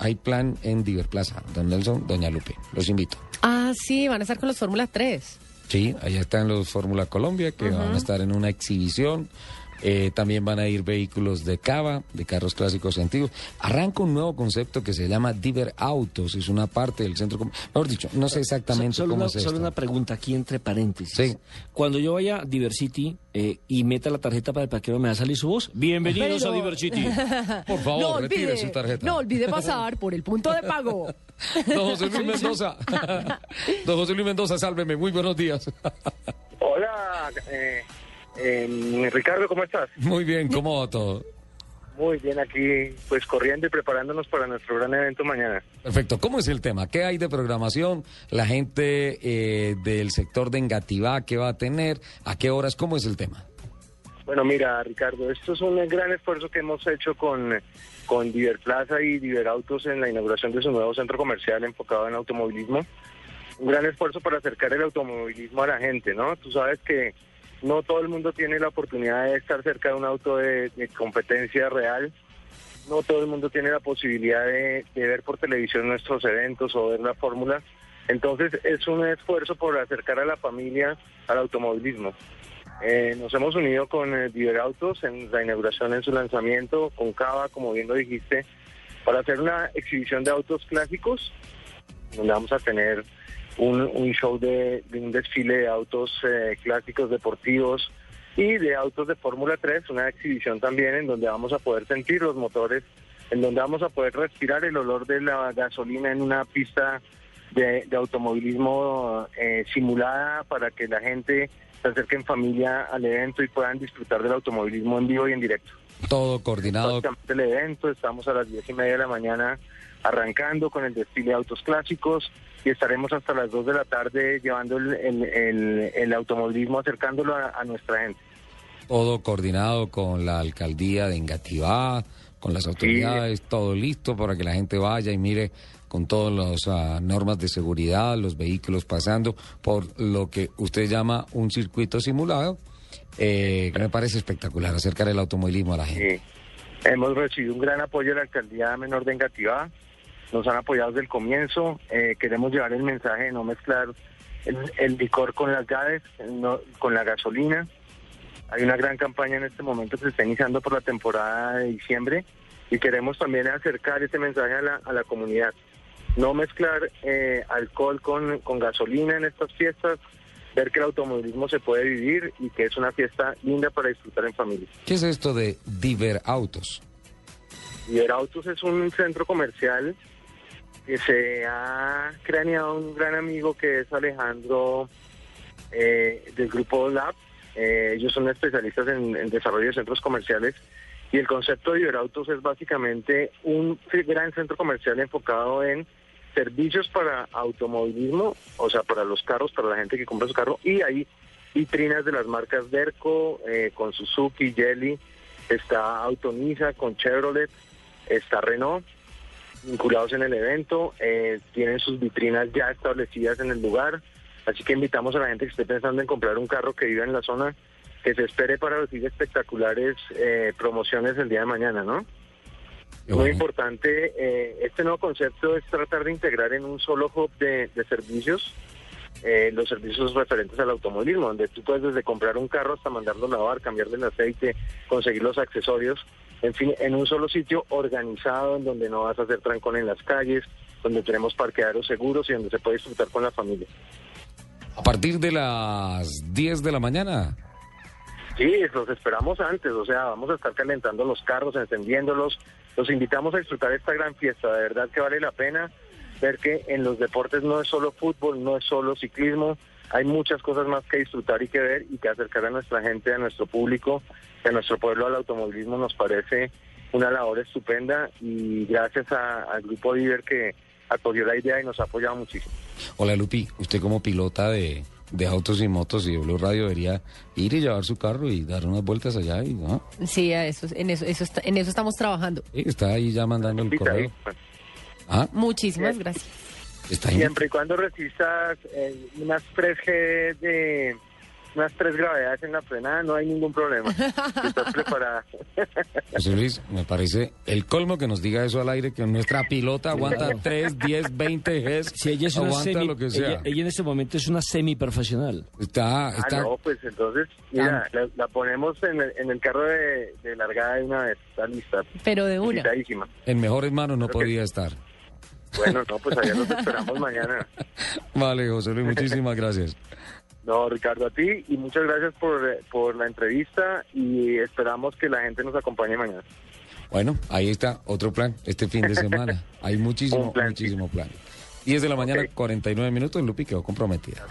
Hay plan en Diverplaza. Don Nelson, Doña Lupe. Los invito. Ah, sí, van a estar con los Fórmula 3. Sí, allá están los Fórmula Colombia que van a estar en una exhibición. Eh, también van a ir vehículos de cava, de carros clásicos y antiguos. Arranca un nuevo concepto que se llama Diver Autos. Es una parte del centro. Mejor dicho, no sé exactamente solo cómo una, es esto. solo una pregunta aquí entre paréntesis. Sí. Cuando yo vaya a Diversity eh, y meta la tarjeta para el parqueo, ¿me va a salir su voz? Bienvenidos Pero- a Diversity. Por favor, retire su tarjeta. no olvide pasar por el punto de pago. Don José Luis Mendoza. Don José Luis Mendoza, sálveme. Muy buenos días. Hola, eh, eh, Ricardo, ¿cómo estás? Muy bien, ¿cómo va todo? Muy bien, aquí pues corriendo y preparándonos para nuestro gran evento mañana. Perfecto. ¿Cómo es el tema? ¿Qué hay de programación? La gente eh, del sector de Engativá, ¿qué va a tener? ¿A qué horas? ¿Cómo es el tema? Bueno, mira, Ricardo, esto es un gran esfuerzo que hemos hecho con, con Diverplaza y Diverautos en la inauguración de su nuevo centro comercial enfocado en automovilismo. Un gran esfuerzo para acercar el automovilismo a la gente, ¿no? Tú sabes que no todo el mundo tiene la oportunidad de estar cerca de un auto de, competencia real. No todo el mundo tiene la posibilidad de, ver por televisión nuestros eventos o ver la fórmula. Entonces es un esfuerzo por acercar a la familia al automovilismo. Eh, nos hemos unido con eh, Diverautos en la inauguración en su lanzamiento, con Cava, como bien lo dijiste, para hacer una exhibición de autos clásicos, donde vamos a tener un, un show de, un desfile de autos eh, clásicos deportivos y de autos de Fórmula 3, una exhibición también en donde vamos a poder sentir los motores, en donde vamos a poder respirar el olor de la gasolina en una pista de, de automovilismo eh, simulada para que la gente se acerque en familia al evento y puedan disfrutar del automovilismo en vivo y en directo. Todo coordinado. El evento, estamos a las diez y media de la mañana arrancando con el desfile de autos clásicos y estaremos hasta las 2 de la tarde llevando el, el- el- el automovilismo, acercándolo a, a nuestra gente. todo coordinado con la alcaldía de Engativá, con las autoridades, todo listo para que la gente vaya y mire con todas las ah, normas de seguridad, los vehículos pasando por lo que usted llama un circuito simulado, eh, me parece espectacular, acercar el automovilismo a la gente. Hemos recibido un gran apoyo de la alcaldía menor de Engativá, nos han apoyado desde el comienzo, eh, queremos llevar el mensaje de no mezclar el, licor con las llaves, no- con la gasolina. Hay una gran campaña en este momento que se está iniciando por la temporada de diciembre y queremos también acercar ese mensaje a la, a la comunidad. No mezclar eh, alcohol con, con gasolina en estas fiestas, ver que el automovilismo se puede vivir y que es una fiesta linda para disfrutar en familia. ¿Qué es esto de Diver Autos? Liberautos es un centro comercial que se ha craneado un gran amigo que es Alejandro eh, del grupo Lab. Eh, ellos son especialistas en, en desarrollo de centros comerciales y el concepto de Liberautos es básicamente un gran centro comercial enfocado en servicios para automovilismo, o sea, para los carros, para la gente que compra su carro y hay vitrinas de las marcas Derco, eh, con Suzuki, Jelly, está Autonisa con Chevrolet, está Renault, vinculados en el evento, eh, tienen sus vitrinas ya establecidas en el lugar, así que invitamos a la gente que esté pensando en comprar un carro que viva en la zona, que se espere para recibir espectaculares eh, promociones el día de mañana, ¿no? Muy bueno. importante, eh, este nuevo concepto es tratar de integrar en un solo hub de, de servicios eh, los servicios referentes al automovilismo, donde tú puedes desde comprar un carro hasta mandarlo a lavar, cambiarle el aceite, conseguir los accesorios, en fin, en un solo sitio organizado, en donde no vas a hacer trancón en las calles, donde tenemos parqueaderos seguros y donde se puede disfrutar con la familia. A partir de las 10 de la mañana. Sí, los esperamos antes, o sea, vamos a estar calentando los carros, encendiéndolos. Los invitamos a disfrutar esta gran fiesta, de verdad que vale la pena ver que en los deportes no es solo fútbol, no es solo ciclismo, hay muchas cosas más que disfrutar y que ver y que acercar a nuestra gente, a nuestro público, a nuestro pueblo al automovilismo nos parece una labor estupenda y gracias al grupo Diver que acogió la idea y nos ha apoyado muchísimo. Hola Lupi, usted como pilota de, de autos y motos y de Blue Radio debería ir y llevar su carro y dar unas vueltas allá y ¿no? Sí, a eso, en, eso, eso está- en eso estamos trabajando. Sí, está ahí ya mandando el correo. Ah, Muchísimas gracias. está ahí. Siempre y cuando resistas eh, unas 3G de unas tres gravedades en la frenada, no hay ningún problema. Estás preparada. José Luis, me parece el colmo que nos diga eso al aire, que nuestra pilota aguanta 3, 10, 20 Gs, Si ella es una aguanta semi, lo que sea. ella, ella en este momento es una semiprofesional. Está, Ah, está, no, pues entonces, mira, la, la ponemos en el, en el carro de, de largada de una vez, está lista, Pero de una. en mejores manos no Creo que- podía estar. Bueno, no, pues allá nos esperamos mañana. Vale, José Luis, muchísimas gracias. No, Ricardo, a ti y muchas gracias por, eh, por la entrevista y esperamos que la gente nos acompañe mañana. Bueno, ahí está otro plan este fin de semana. Hay muchísimo, plan, muchísimo plan. 10 de la mañana, Ok. 49 minutos, Lupi quedó comprometida.